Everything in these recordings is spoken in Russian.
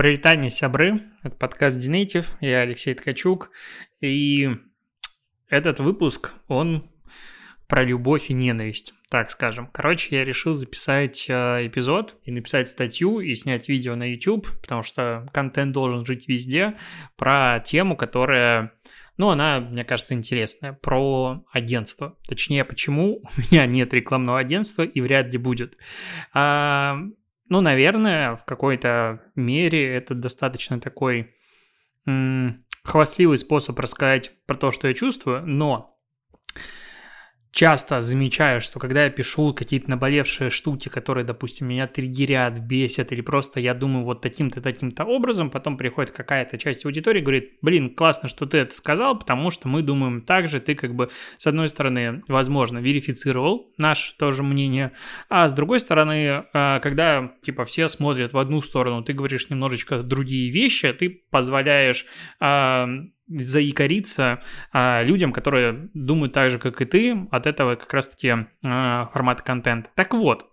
Привитание, сябры. Это подкаст Dinative. Я Алексей Ткачук. И этот выпуск, он про любовь и ненависть, так скажем. Короче, я решил записать э, эпизод и написать статью и снять видео на YouTube, потому что контент должен жить везде, про тему, которая ну, она, мне кажется, интересная. Про агентство. Точнее, почему у меня нет рекламного агентства и вряд ли будет. А, ну, наверное, в какой-то мере это достаточно такой м- хвастливый способ рассказать про то, что я чувствую, но часто замечаю, что когда я пишу какие-то наболевшие штуки, которые, допустим, меня триггерят, бесят, или просто я думаю вот таким-то, таким-то образом, потом приходит какая-то часть аудитории говорит, блин, классно, что ты это сказал, потому что мы думаем так же, ты как бы, с одной стороны, возможно, верифицировал наше тоже мнение, а с другой стороны, а, когда, типа, все смотрят в одну сторону, ты говоришь немножечко другие вещи, ты позволяешь а, заикариться а, людям, которые думают так же, как и ты, от этого как раз-таки а, формата контента. Так вот,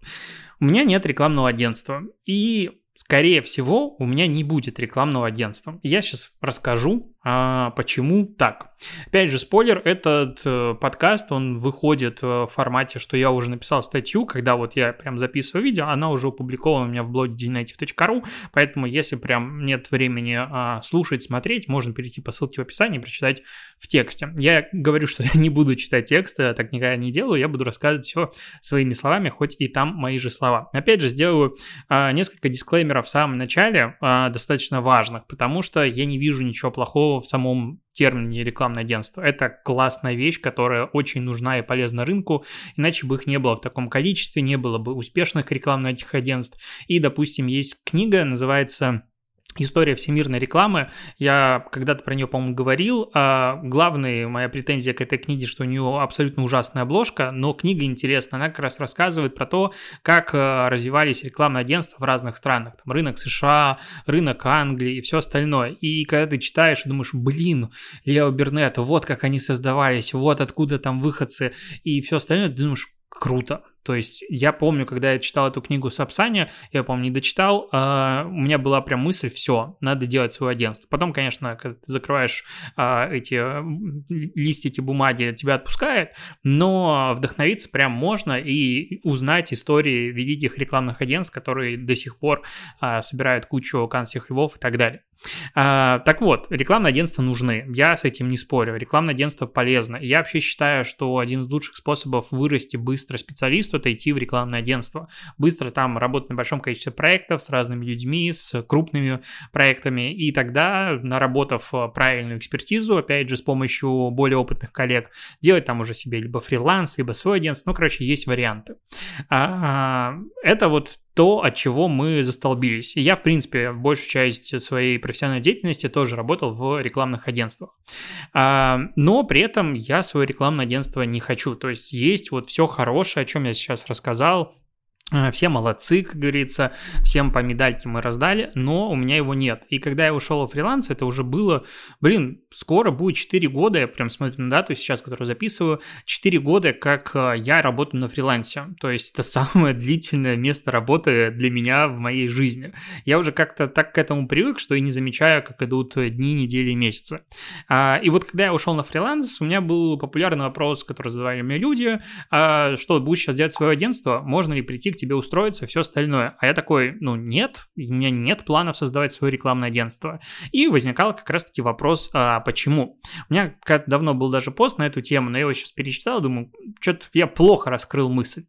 у меня нет рекламного агентства, и скорее всего, у меня не будет рекламного агентства. Я сейчас расскажу, а почему так? Опять же, спойлер, этот э, подкаст, он выходит в формате, что я уже написал статью, когда вот я прям записываю видео, она уже опубликована у меня в блоге dinative.ru, поэтому если прям нет времени а, слушать, смотреть, можно перейти по ссылке в описании и прочитать в тексте. Я говорю, что я не буду читать тексты, так никогда не делаю, я буду рассказывать все своими словами, хоть и там мои же слова. Опять же, сделаю а, несколько дисклеймеров в самом начале, а, достаточно важных, потому что я не вижу ничего плохого в самом термине рекламное агентство. Это классная вещь, которая очень нужна и полезна рынку, иначе бы их не было в таком количестве, не было бы успешных рекламных агентств. И, допустим, есть книга, называется История всемирной рекламы. Я когда-то про нее, по-моему, говорил. А главная моя претензия к этой книге, что у нее абсолютно ужасная обложка, но книга интересная. Она как раз рассказывает про то, как э, развивались рекламные агентства в разных странах. Там рынок США, рынок Англии и все остальное. И когда ты читаешь и думаешь, блин, Лео Бернет, вот как они создавались, вот откуда там выходцы и все остальное, ты думаешь, круто. То есть я помню, когда я читал эту книгу Сапсани, я, помню, не дочитал, э, у меня была прям мысль, все, надо делать свое агентство. Потом, конечно, когда ты закрываешь э, эти листики бумаги, тебя отпускает, но вдохновиться прям можно и узнать истории великих рекламных агентств, которые до сих пор э, собирают кучу канских львов и так далее. А, так вот, рекламные агентства нужны. Я с этим не спорю. Рекламное агентство полезно. Я вообще считаю, что один из лучших способов вырасти быстро специалисту это идти в рекламное агентство. Быстро там работать на большом количестве проектов с разными людьми, с крупными проектами. И тогда, наработав правильную экспертизу, опять же, с помощью более опытных коллег, делать там уже себе либо фриланс, либо свой агентство. Ну, короче, есть варианты. А, это вот то, от чего мы застолбились. И я, в принципе, большую часть своей профессиональной деятельности тоже работал в рекламных агентствах. А, но при этом я свое рекламное агентство не хочу. То есть есть вот все хорошее, о чем я сейчас рассказал, все молодцы, как говорится, всем по медальке мы раздали, но у меня его нет. И когда я ушел в фриланс, это уже было, блин, скоро будет 4 года, я прям смотрю на дату сейчас, которую записываю, 4 года, как э, я работаю на фрилансе. То есть это самое длительное место работы для меня в моей жизни. Я уже как-то так к этому привык, что и не замечаю, как идут дни, недели и месяцы. А, и вот когда я ушел на фриланс, у меня был популярный вопрос, который задавали мне люди, а, что, будешь сейчас делать свое агентство, можно ли прийти к тебе устроиться, все остальное. А я такой, ну нет, у меня нет планов создавать свое рекламное агентство. И возникал как раз-таки вопрос, а почему? У меня как давно был даже пост на эту тему, но я его сейчас перечитал, думаю, что-то я плохо раскрыл мысль.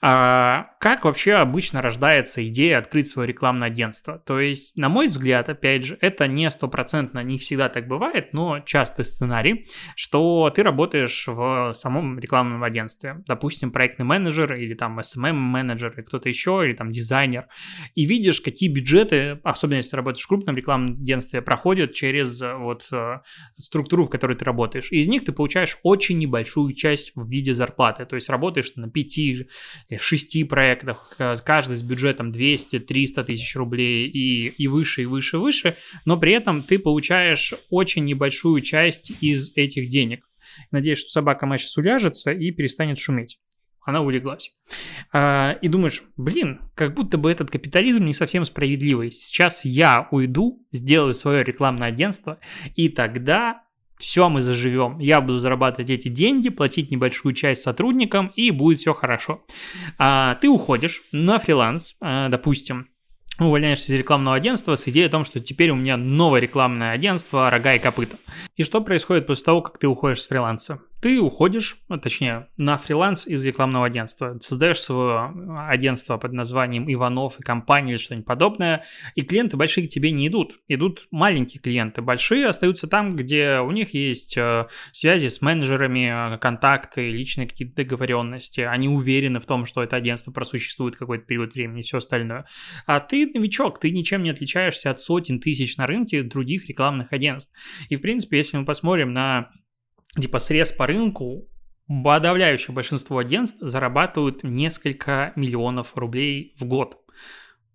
А, как вообще обычно рождается идея открыть свое рекламное агентство? То есть, на мой взгляд, опять же, это не стопроцентно, не всегда так бывает, но частый сценарий, что ты работаешь в самом рекламном агентстве, допустим, проектный менеджер или там SMM-менеджер или кто-то еще, или там дизайнер, и видишь, какие бюджеты, особенно если работаешь в крупном рекламном агентстве, проходят через э, вот э, структуру, в которой ты работаешь. И из них ты получаешь очень небольшую часть в виде зарплаты, то есть работаешь на 5 шести проектах, каждый с бюджетом 200-300 тысяч рублей и, и выше, и выше, и выше, но при этом ты получаешь очень небольшую часть из этих денег. Надеюсь, что собака моя сейчас уляжется и перестанет шуметь. она улеглась. А, и думаешь, блин, как будто бы этот капитализм не совсем справедливый. Сейчас я уйду, сделаю свое рекламное агентство, и тогда все, мы заживем. Я буду зарабатывать эти деньги, платить небольшую часть сотрудникам, и будет все хорошо. А, ты уходишь на фриланс, а, допустим, увольняешься из рекламного агентства с идеей о том, что теперь у меня новое рекламное агентство «Рога и копыта». И что происходит после того, как ты уходишь с фриланса? Ты уходишь, ну, точнее, на фриланс из рекламного агентства, создаешь свое агентство под названием Иванов и компания или что-нибудь подобное, и клиенты большие к тебе не идут. Идут маленькие клиенты, большие остаются там, где у них есть э, связи с менеджерами, контакты, личные какие-то договоренности. Они уверены в том, что это агентство просуществует какой-то период времени и все остальное. А ты новичок, ты ничем не отличаешься от сотен тысяч на рынке других рекламных агентств. И, в принципе, если мы посмотрим на типа срез по рынку, подавляющее большинство агентств зарабатывают несколько миллионов рублей в год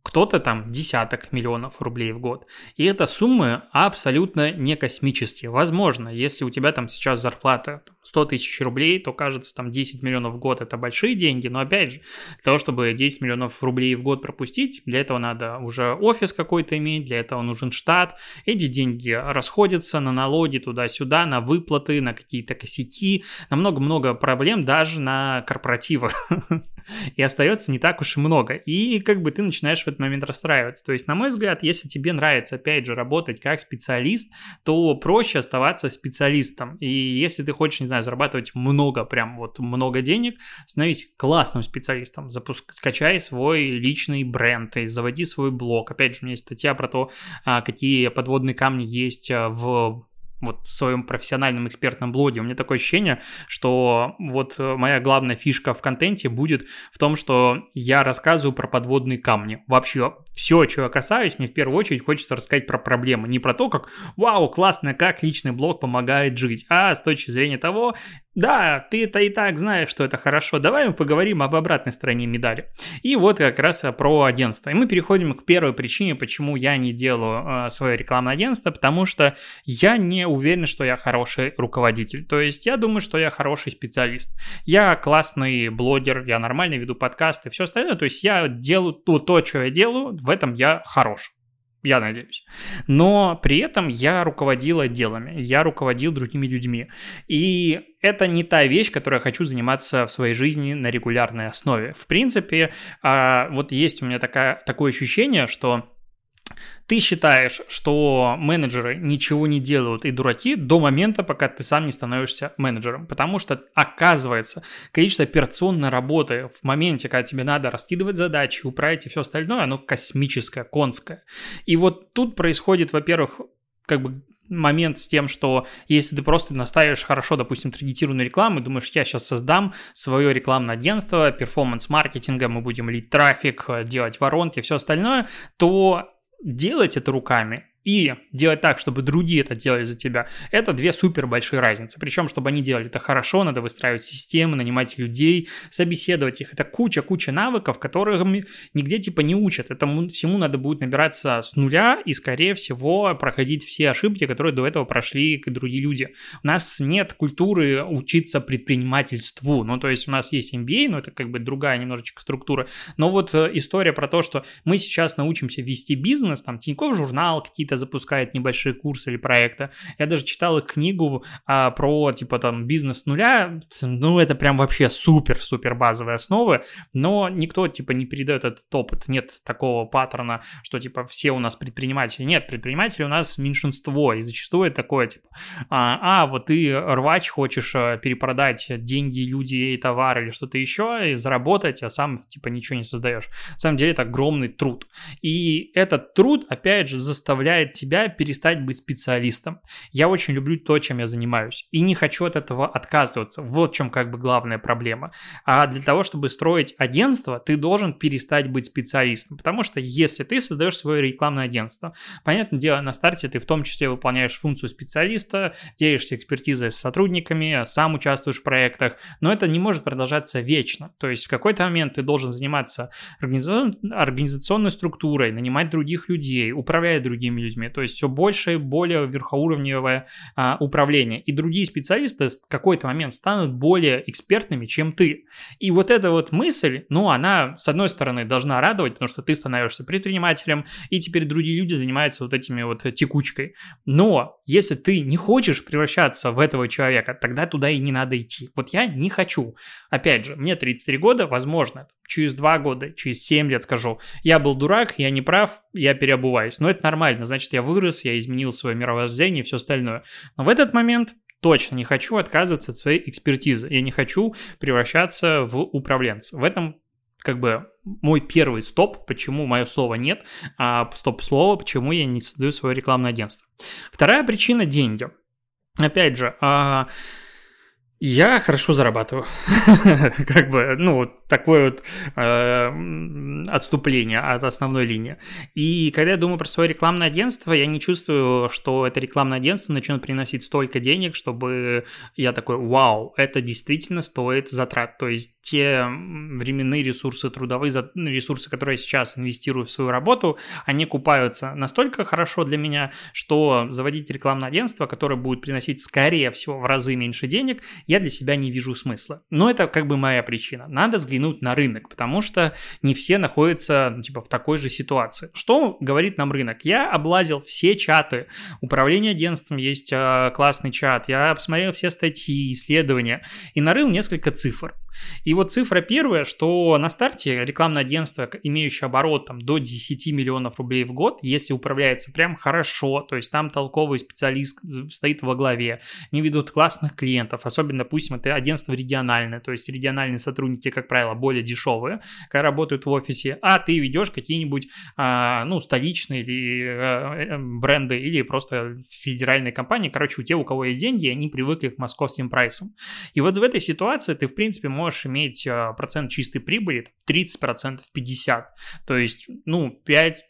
кто-то там десяток миллионов рублей в год. И это суммы абсолютно не космические. Возможно, если у тебя там сейчас зарплата 100 тысяч рублей, то кажется там 10 миллионов в год это большие деньги, но опять же, для того, чтобы 10 миллионов рублей в год пропустить, для этого надо уже офис какой-то иметь, для этого нужен штат, эти деньги расходятся на налоги туда-сюда, на выплаты, на какие-то косяки, на много-много проблем даже на корпоративах. И остается не так уж и много. И как бы ты начинаешь в этот момент расстраиваться. То есть, на мой взгляд, если тебе нравится, опять же, работать как специалист, то проще оставаться специалистом. И если ты хочешь, не знаю, зарабатывать много, прям вот много денег, становись классным специалистом, запуск... качай свой личный бренд и заводи свой блог. Опять же, у меня есть статья про то, а, какие подводные камни есть а, в вот в своем профессиональном экспертном блоге. У меня такое ощущение, что вот э, моя главная фишка в контенте будет в том, что я рассказываю про подводные камни. Вообще все, чего я касаюсь, мне в первую очередь хочется рассказать про проблемы. Не про то, как «Вау, классно, как личный блог помогает жить», а с точки зрения того, да, ты это и так знаешь, что это хорошо. Давай мы поговорим об обратной стороне медали. И вот как раз про агентство. И мы переходим к первой причине, почему я не делаю э, свое рекламное агентство, потому что я не уверен, что я хороший руководитель. То есть я думаю, что я хороший специалист. Я классный блогер, я нормально веду подкасты все остальное. То есть я делаю то, то, что я делаю, в этом я хорош я надеюсь. Но при этом я руководил отделами, я руководил другими людьми. И это не та вещь, которой я хочу заниматься в своей жизни на регулярной основе. В принципе, а, вот есть у меня такая, такое ощущение, что ты считаешь, что менеджеры ничего не делают и дураки до момента, пока ты сам не становишься менеджером. Потому что, оказывается, количество операционной работы в моменте, когда тебе надо раскидывать задачи, управлять и все остальное, оно космическое, конское. И вот тут происходит, во-первых, как бы момент с тем, что если ты просто наставишь хорошо, допустим, таргетированную рекламу, думаешь, я сейчас создам свое рекламное агентство, перформанс-маркетинга, мы будем лить трафик, делать воронки, все остальное, то делать это руками и делать так, чтобы другие это делали за тебя, это две супер большие разницы. Причем, чтобы они делали это хорошо, надо выстраивать системы, нанимать людей, собеседовать их. Это куча-куча навыков, которых нигде типа не учат. Этому всему надо будет набираться с нуля и, скорее всего, проходить все ошибки, которые до этого прошли другие люди. У нас нет культуры учиться предпринимательству. Ну, то есть у нас есть MBA, но это как бы другая немножечко структура. Но вот э, история про то, что мы сейчас научимся вести бизнес, там Тинькофф журнал, какие-то запускает небольшие курсы или проекты. Я даже читал их книгу а, про, типа, там, бизнес нуля. Ну, это прям вообще супер-супер базовые основы, но никто, типа, не передает этот опыт. Нет такого паттерна, что, типа, все у нас предприниматели. Нет, предприниматели у нас меньшинство, и зачастую это такое, типа, а, а вот ты рвач, хочешь э, перепродать деньги, люди, товар или что-то еще, и заработать, а сам, типа, ничего не создаешь. На самом деле это огромный труд. И этот труд, опять же, заставляет заставляет тебя перестать быть специалистом. Я очень люблю то, чем я занимаюсь, и не хочу от этого отказываться. Вот в чем как бы главная проблема. А для того, чтобы строить агентство, ты должен перестать быть специалистом, потому что если ты создаешь свое рекламное агентство, понятное дело, на старте ты в том числе выполняешь функцию специалиста, делишься экспертизой с сотрудниками, сам участвуешь в проектах, но это не может продолжаться вечно. То есть в какой-то момент ты должен заниматься организационной структурой, нанимать других людей, управлять другими людьми, то есть все больше и более верхоуровневое а, управление. И другие специалисты в какой-то момент станут более экспертными, чем ты. И вот эта вот мысль, ну, она, с одной стороны, должна радовать, потому что ты становишься предпринимателем, и теперь другие люди занимаются вот этими вот текучкой. Но если ты не хочешь превращаться в этого человека, тогда туда и не надо идти. Вот я не хочу. Опять же, мне 33 года, возможно, через 2 года, через 7 лет скажу, я был дурак, я не прав, я переобуваюсь. Но это нормально, значит, я вырос, я изменил свое мировоззрение и все остальное. Но в этот момент точно не хочу отказываться от своей экспертизы. Я не хочу превращаться в управленца. В этом как бы мой первый стоп, почему мое слово нет, а стоп-слово, почему я не создаю свое рекламное агентство. Вторая причина – деньги. Опять же, а, я хорошо зарабатываю. как бы, ну, вот такое вот э, отступление от основной линии. И когда я думаю про свое рекламное агентство, я не чувствую, что это рекламное агентство начнет приносить столько денег, чтобы я такой, вау, это действительно стоит затрат. То есть те временные ресурсы, трудовые ресурсы, которые я сейчас инвестирую в свою работу, они купаются настолько хорошо для меня, что заводить рекламное агентство, которое будет приносить, скорее всего, в разы меньше денег, я для себя не вижу смысла. Но это как бы моя причина. Надо взглянуть на рынок, потому что не все находятся ну, типа в такой же ситуации. Что говорит нам рынок? Я облазил все чаты. Управление агентством есть э, классный чат. Я посмотрел все статьи, исследования и нарыл несколько цифр. И вот цифра первая, что на старте рекламное агентство, имеющее оборот там, до 10 миллионов рублей в год, если управляется прям хорошо, то есть там толковый специалист стоит во главе, не ведут классных клиентов, особенно, допустим, это агентство региональное, то есть региональные сотрудники, как правило, более дешевые, когда работают в офисе, а ты ведешь какие-нибудь, а, ну, столичные или а, э, бренды или просто федеральные компании, короче, у тех, у кого есть деньги, они привыкли к московским прайсам. И вот в этой ситуации ты, в принципе, можешь можешь иметь а, процент чистой прибыли 30%, 50%. То есть, ну, 3-5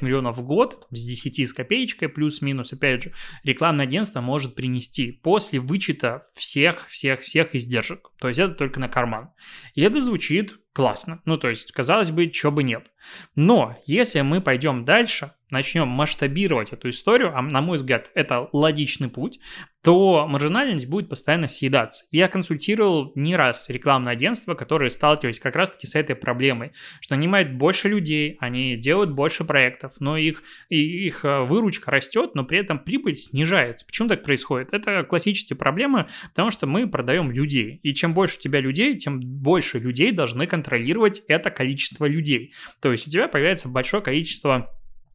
миллионов в год с 10 с копеечкой, плюс-минус, опять же, рекламное агентство может принести после вычета всех-всех-всех издержек. То есть это только на карман. И это звучит классно. Ну, то есть, казалось бы, чего бы нет. Но если мы пойдем дальше, начнем масштабировать эту историю, а на мой взгляд, это логичный путь, то маржинальность будет постоянно съедаться. Я консультировал не раз рекламное агентство, которые сталкивались как раз-таки с этой проблемой, что нанимают больше людей, они делают больше проектов, но их, их э, выручка растет, но при этом прибыль снижается. Почему так происходит? Это классические проблемы, потому что мы продаем людей. И чем больше у тебя людей, тем больше людей должны контролировать это количество людей. То есть у тебя появляется большое количество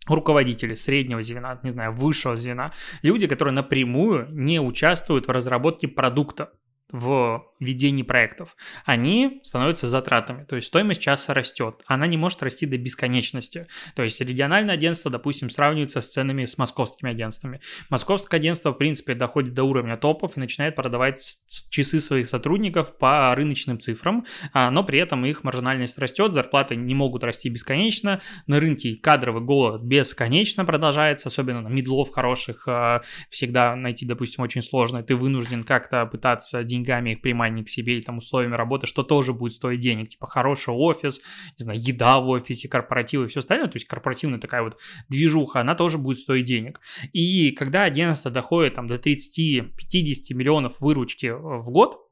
руководители среднего звена, не знаю, высшего звена, люди, которые напрямую не участвуют в разработке продукта в ведении проектов, они становятся затратами, то есть стоимость часа растет, она не может расти до бесконечности. То есть региональное агентство, допустим, сравнивается с ценами с московскими агентствами. Московское агентство, в принципе, доходит до уровня топов и начинает продавать часы своих сотрудников по рыночным цифрам, а, но при этом их маржинальность растет, зарплаты не могут расти бесконечно, на рынке кадровый голод бесконечно продолжается, особенно на медлов хороших а, всегда найти, допустим, очень сложно, ты вынужден как-то пытаться деньгами их приманить себе или там условиями работы, что тоже будет стоить денег, типа хороший офис, не знаю, еда в офисе, корпоративы и все остальное, то есть корпоративная такая вот движуха, она тоже будет стоить денег. И когда агентство доходит там до 30-50 миллионов выручки в год,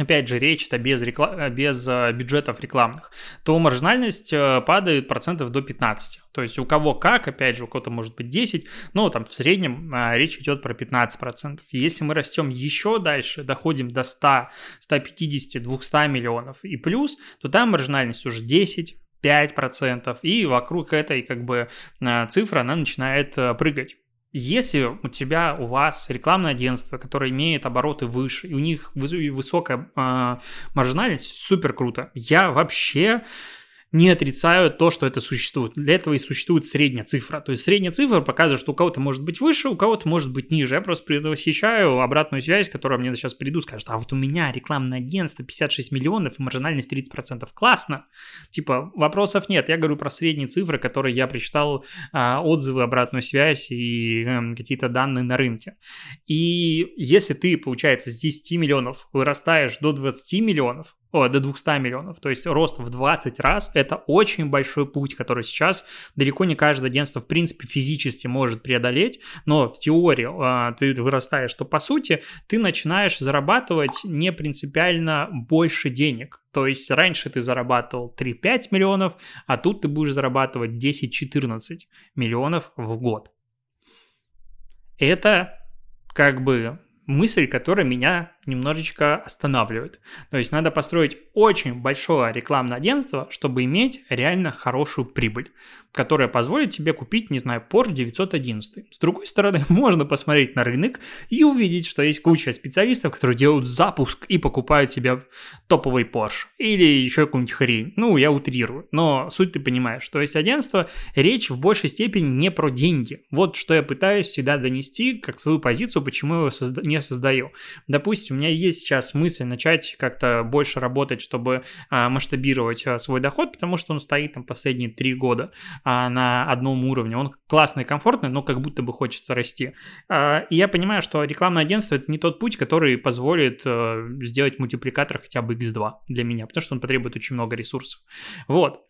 опять же, речь это без, рекла... без э, бюджетов рекламных, то маржинальность э, падает процентов до 15. То есть у кого как, опять же, у кого-то может быть 10, но там в среднем речь идет про 15%. И если мы растем еще дальше, доходим до 100, 150, 200 миллионов и плюс, то там маржинальность уже 10, 5%, и вокруг этой как бы цифры она начинает прыгать. Если у тебя, у вас рекламное агентство, которое имеет обороты выше, и у них высокая э, маржинальность, супер круто. Я вообще не отрицаю то, что это существует. Для этого и существует средняя цифра. То есть средняя цифра показывает, что у кого-то может быть выше, у кого-то может быть ниже. Я просто предвосхищаю обратную связь, которая мне сейчас приду, скажет, а вот у меня рекламное агентство 56 миллионов и маржинальность 30%. Классно. Типа вопросов нет. Я говорю про средние цифры, которые я прочитал, а, отзывы, обратную связь и э, какие-то данные на рынке. И если ты, получается, с 10 миллионов вырастаешь до 20 миллионов, о, до 200 миллионов, то есть рост в 20 раз, это очень большой путь, который сейчас далеко не каждое агентство, в принципе, физически может преодолеть, но в теории а, ты вырастаешь, что, по сути, ты начинаешь зарабатывать не принципиально больше денег. То есть раньше ты зарабатывал 3-5 миллионов, а тут ты будешь зарабатывать 10-14 миллионов в год. Это как бы мысль, которая меня немножечко останавливает. То есть надо построить очень большое рекламное агентство, чтобы иметь реально хорошую прибыль, которая позволит тебе купить, не знаю, Porsche 911. С другой стороны, можно посмотреть на рынок и увидеть, что есть куча специалистов, которые делают запуск и покупают себе топовый Porsche или еще какую-нибудь хрень. Ну, я утрирую, но суть ты понимаешь. То есть агентство, речь в большей степени не про деньги. Вот что я пытаюсь всегда донести как свою позицию, почему я его созда- не создаю. Допустим, меня есть сейчас мысль начать как-то больше работать, чтобы а, масштабировать а, свой доход, потому что он стоит там последние три года а, на одном уровне. Он классный, комфортный, но как будто бы хочется расти. И я понимаю, что рекламное агентство это не тот путь, который позволит а, сделать мультипликатор хотя бы x2 для меня, потому что он потребует очень много ресурсов. Вот.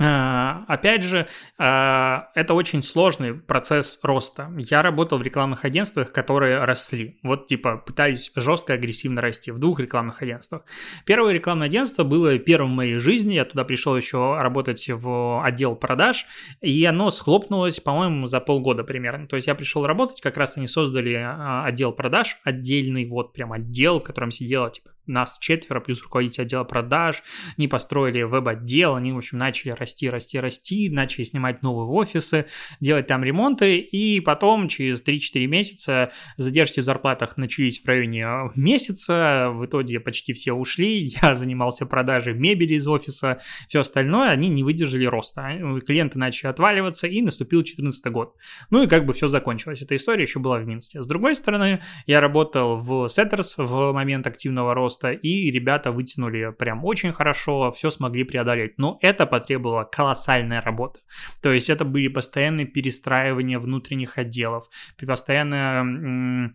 А, опять же, а, это очень сложный процесс роста. Я работал в рекламных агентствах, которые росли. Вот типа пытались жестко, агрессивно расти в двух рекламных агентствах. Первое рекламное агентство было первым в моей жизни. Я туда пришел еще работать в отдел продаж, и оно схлопнулось, по-моему, за полгода примерно. То есть я пришел работать, как раз они создали а, отдел продаж, отдельный вот прям отдел, в котором сидело типа нас четверо, плюс руководитель отдела продаж, они построили веб-отдел, они, в общем, начали расти, расти, расти, начали снимать новые офисы, делать там ремонты, и потом через 3-4 месяца задержки в зарплатах начались в районе а, месяца, в итоге почти все ушли, я занимался продажей мебели из офиса, все остальное, они не выдержали роста, а, клиенты начали отваливаться, и наступил 2014 год. Ну и как бы все закончилось, эта история еще была в Минске. С другой стороны, я работал в Setters в момент активного роста, роста, и ребята вытянули прям очень хорошо, все смогли преодолеть. Но это потребовало колоссальной работы. То есть это были постоянные перестраивания внутренних отделов, постоянное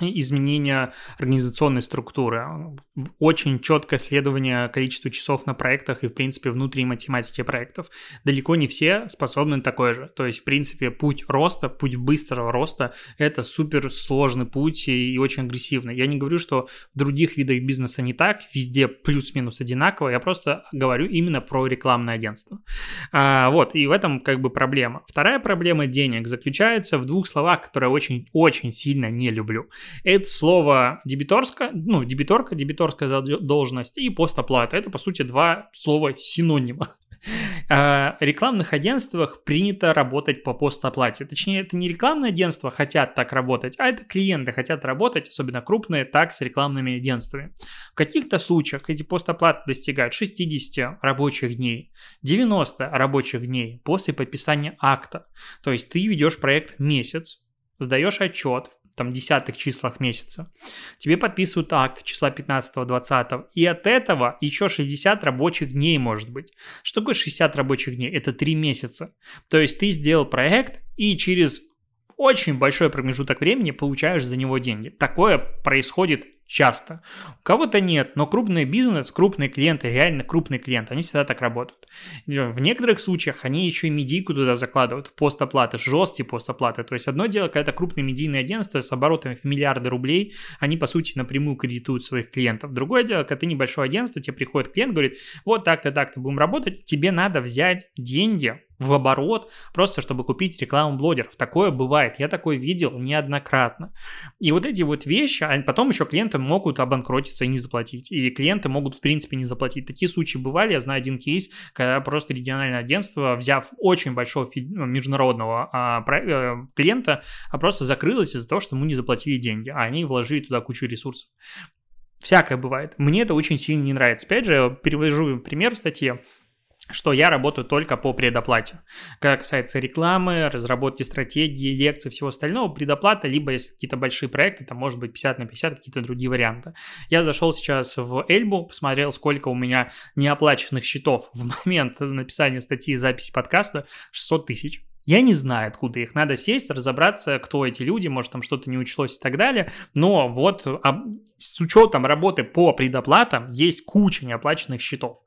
изменения организационной структуры, очень четкое следование количеству часов на проектах и, в принципе, внутренней математики проектов. Далеко не все способны такое же. То есть, в принципе, путь роста, путь быстрого роста – это супер сложный путь и, очень агрессивный. Я не говорю, что в других видах бизнеса не так, везде плюс-минус одинаково, я просто говорю именно про рекламное агентство. А, вот, и в этом как бы проблема. Вторая проблема денег заключается в двух словах, которые очень-очень сильно не люблю – это слово дебиторская, ну, дебиторка, дебиторская должность и постоплата. Это, по сути, два слова синонима. В рекламных агентствах принято работать по постоплате. Точнее, это не рекламные агентства хотят так работать, а это клиенты хотят работать, особенно крупные, так с рекламными агентствами. В каких-то случаях эти постоплаты достигают 60 рабочих дней, 90 рабочих дней после подписания акта. То есть ты ведешь проект месяц, сдаешь отчет, там десятых числах месяца. Тебе подписывают акт числа 15-20, и от этого еще 60 рабочих дней может быть. Что такое 60 рабочих дней? Это 3 месяца. То есть ты сделал проект, и через очень большой промежуток времени получаешь за него деньги. Такое происходит часто. У кого-то нет, но крупный бизнес, крупные клиенты, реально крупные клиенты, они всегда так работают. В некоторых случаях они еще и медийку туда закладывают в постоплаты, жесткие постоплаты. То есть одно дело, когда это крупное медийное агентство с оборотами в миллиарды рублей, они по сути напрямую кредитуют своих клиентов. Другое дело, когда ты небольшое агентство, тебе приходит клиент, говорит, вот так-то, так-то будем работать, тебе надо взять деньги в оборот, просто чтобы купить рекламу блогеров. Такое бывает, я такое видел неоднократно. И вот эти вот вещи, а потом еще клиенты могут обанкротиться и не заплатить. И клиенты могут, в принципе, не заплатить. Такие случаи бывали, я знаю один кейс, когда просто региональное агентство, взяв очень большого ну, международного а, а, клиента, а просто закрылось из-за того, что ему не заплатили деньги, а они вложили туда кучу ресурсов. Всякое бывает. Мне это очень сильно не нравится. Опять же, перевожу пример в статье что я работаю только по предоплате. Когда касается рекламы, разработки стратегии, лекций, всего остального, предоплата, либо если какие-то большие проекты, там может быть 50 на 50, какие-то другие варианты. Я зашел сейчас в Эльбу, посмотрел, сколько у меня неоплаченных счетов в момент написания статьи и записи подкаста, 600 тысяч. Я не знаю, откуда их. Надо сесть, разобраться, кто эти люди, может, там что-то не учлось и так далее. Но вот с учетом работы по предоплатам есть куча неоплаченных счетов.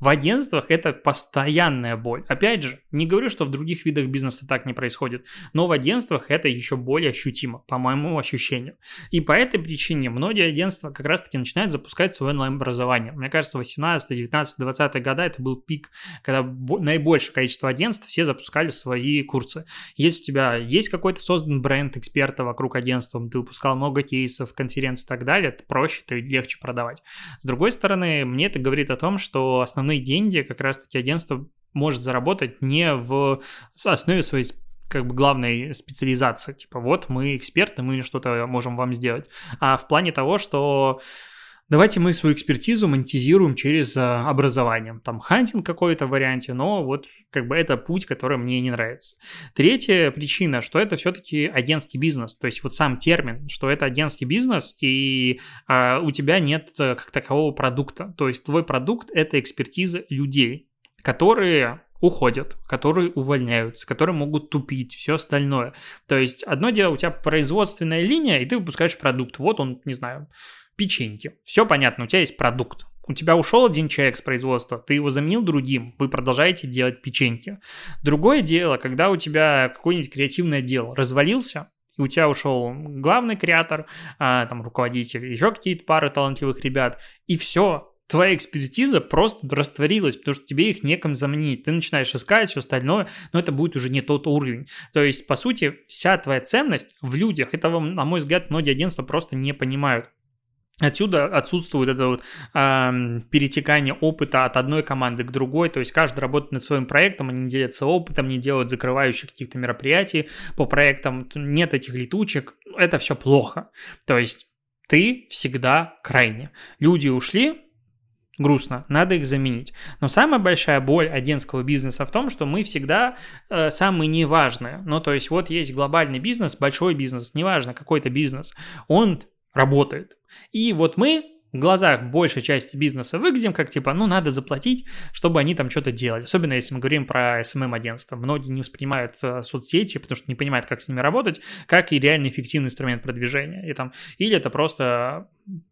В агентствах это постоянная боль. Опять же, не говорю, что в других видах бизнеса так не происходит, но в агентствах это еще более ощутимо, по моему ощущению. И по этой причине многие агентства как раз-таки начинают запускать свое онлайн-образование. Мне кажется, 18, 19, 20 года это был пик, когда наибольшее количество агентств все запускали свои курсы. Если у тебя есть какой-то создан бренд эксперта вокруг агентства, ты выпускал много кейсов, конференций и так далее, это проще, это легче продавать. С другой стороны, мне это говорит о том, что основные деньги как раз-таки агентство может заработать не в основе своей как бы главной специализации. Типа, вот мы эксперты, мы что-то можем вам сделать. А в плане того, что Давайте мы свою экспертизу монетизируем через а, образование. Там хантинг какой-то в варианте, но вот как бы это путь, который мне не нравится. Третья причина, что это все-таки агентский бизнес. То есть вот сам термин, что это агентский бизнес, и а, у тебя нет э, как такового продукта. То есть твой продукт – это экспертиза людей, которые уходят, которые увольняются, которые могут тупить, все остальное. То есть одно дело, у тебя производственная линия, и ты выпускаешь продукт. Вот он, не знаю, печеньки. Все понятно, у тебя есть продукт. У тебя ушел один человек с производства, ты его заменил другим, вы продолжаете делать печеньки. Другое дело, когда у тебя какой-нибудь креативный отдел развалился, и у тебя ушел главный креатор, а, там руководитель, еще какие-то пары талантливых ребят, и все, твоя экспертиза просто растворилась, потому что тебе их неком заменить. Ты начинаешь искать все остальное, но это будет уже не тот уровень. То есть, по сути, вся твоя ценность в людях, этого, на мой взгляд, многие агентства просто не понимают. Отсюда отсутствует это вот, э, перетекание опыта от одной команды к другой, то есть каждый работает над своим проектом, они не делятся опытом, не делают закрывающих каких-то мероприятий по проектам, нет этих летучек, это все плохо. То есть ты всегда крайне. Люди ушли, грустно, надо их заменить. Но самая большая боль агентского бизнеса в том, что мы всегда э, самые неважные. Ну, то есть вот есть глобальный бизнес, большой бизнес, неважно, какой-то бизнес, он работает. И вот мы в глазах большей части бизнеса выглядим как типа, ну, надо заплатить, чтобы они там что-то делали. Особенно если мы говорим про SMM-агентство. Многие не воспринимают э, соцсети, потому что не понимают, как с ними работать, как и реально эффективный инструмент продвижения. И там, или это просто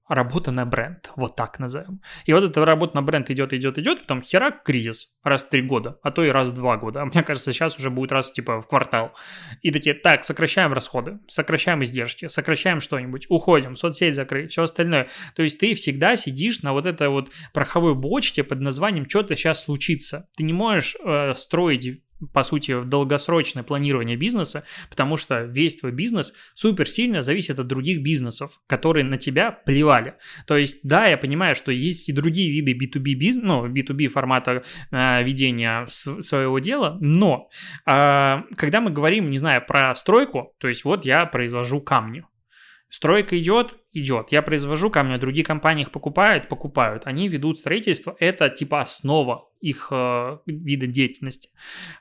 работа на бренд, вот так назовем. И вот эта работа на бренд идет, идет, идет, потом херак кризис раз в три года, а то и раз в два года. А мне кажется, сейчас уже будет раз типа в квартал. И такие, так, сокращаем расходы, сокращаем издержки, сокращаем что-нибудь, уходим, соцсеть закрыть, все остальное. То есть ты всегда сидишь на вот этой вот пороховой бочке под названием «что-то сейчас случится». Ты не можешь э, строить по сути, долгосрочное планирование бизнеса, потому что весь твой бизнес супер сильно зависит от других бизнесов, которые на тебя плевали. То есть, да, я понимаю, что есть и другие виды B2B, бизнес, ну, B2B формата э, ведения своего дела, но э, когда мы говорим, не знаю, про стройку, то есть вот я произвожу камни, Стройка идет, идет. Я произвожу камни, другие компании их покупают, покупают. Они ведут строительство. Это типа основа их э, вида деятельности.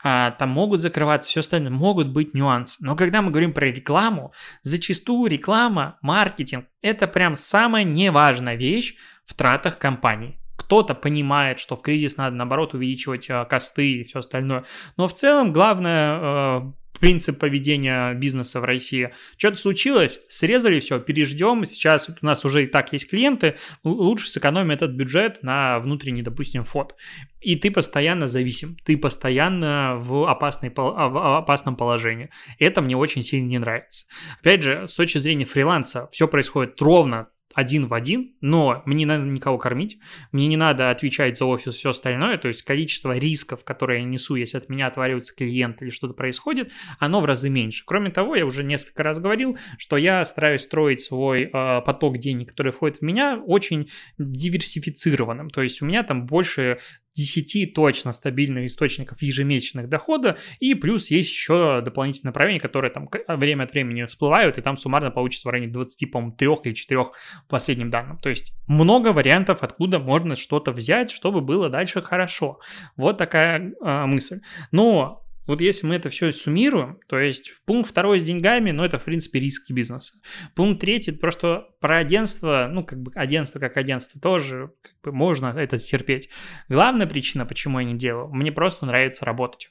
А, там могут закрываться все остальное, могут быть нюансы. Но когда мы говорим про рекламу, зачастую реклама, маркетинг – это прям самая неважная вещь в тратах компании. Кто-то понимает, что в кризис надо, наоборот, увеличивать э, косты и все остальное. Но в целом главное э, принцип поведения бизнеса в России. Что-то случилось, срезали все, переждем, сейчас у нас уже и так есть клиенты, лучше сэкономим этот бюджет на внутренний, допустим, фот. И ты постоянно зависим, ты постоянно в, опасной, а, в опасном положении. Это мне очень сильно не нравится. Опять же, с точки зрения фриланса, все происходит ровно один в один, но мне не надо никого кормить, мне не надо отвечать за офис и все остальное, то есть количество рисков, которые я несу, если от меня отваливается клиент или что-то происходит, оно в разы меньше. Кроме того, я уже несколько раз говорил, что я стараюсь строить свой э, поток денег, который входит в меня, очень диверсифицированным, то есть у меня там больше 10 точно стабильных источников ежемесячных дохода, и плюс есть еще дополнительные направления, которые там время от времени всплывают, и там суммарно получится в районе 20, по-моему, 3 или 4 последним данным. То есть много вариантов, откуда можно что-то взять, чтобы было дальше хорошо. Вот такая э, мысль. Но вот если мы это все суммируем, то есть пункт второй с деньгами, ну это в принципе риски бизнеса. Пункт третий, просто про агентство, ну как бы агентство как агентство тоже как бы можно это терпеть. Главная причина, почему я не делаю, мне просто нравится работать.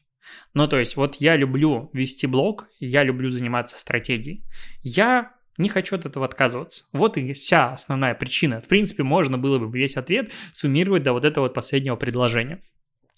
Ну, то есть, вот я люблю вести блог, я люблю заниматься стратегией. Я не хочу от этого отказываться. Вот и вся основная причина. В принципе, можно было бы весь ответ суммировать до вот этого вот последнего предложения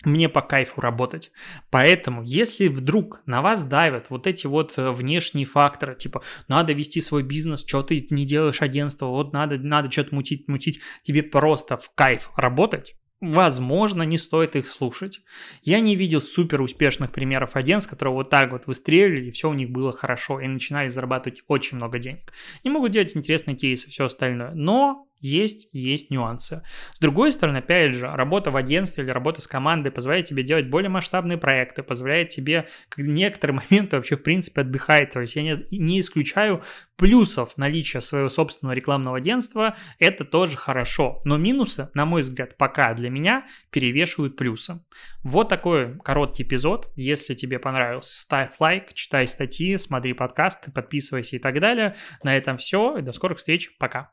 мне по кайфу работать. Поэтому, если вдруг на вас давят вот эти вот э, внешние факторы, типа, надо вести свой бизнес, что ты не делаешь агентство, вот надо, надо что-то мутить, мутить, тебе просто в кайф работать, Возможно, не стоит их слушать. Я не видел супер успешных примеров агентств, которые вот так вот выстреливали, и все у них было хорошо, и начинали зарабатывать очень много денег. Не могут делать интересные кейсы, все остальное. Но есть, есть нюансы. С другой стороны, опять же, работа в агентстве или работа с командой позволяет тебе делать более масштабные проекты, позволяет тебе некоторые моменты вообще в принципе отдыхать. То есть я не, не исключаю плюсов наличия своего собственного рекламного агентства, это тоже хорошо. Но минусы, на мой взгляд, пока для меня перевешивают плюсы. Вот такой короткий эпизод. Если тебе понравился, ставь лайк, читай статьи, смотри подкасты, подписывайся и так далее. На этом все. До скорых встреч. Пока.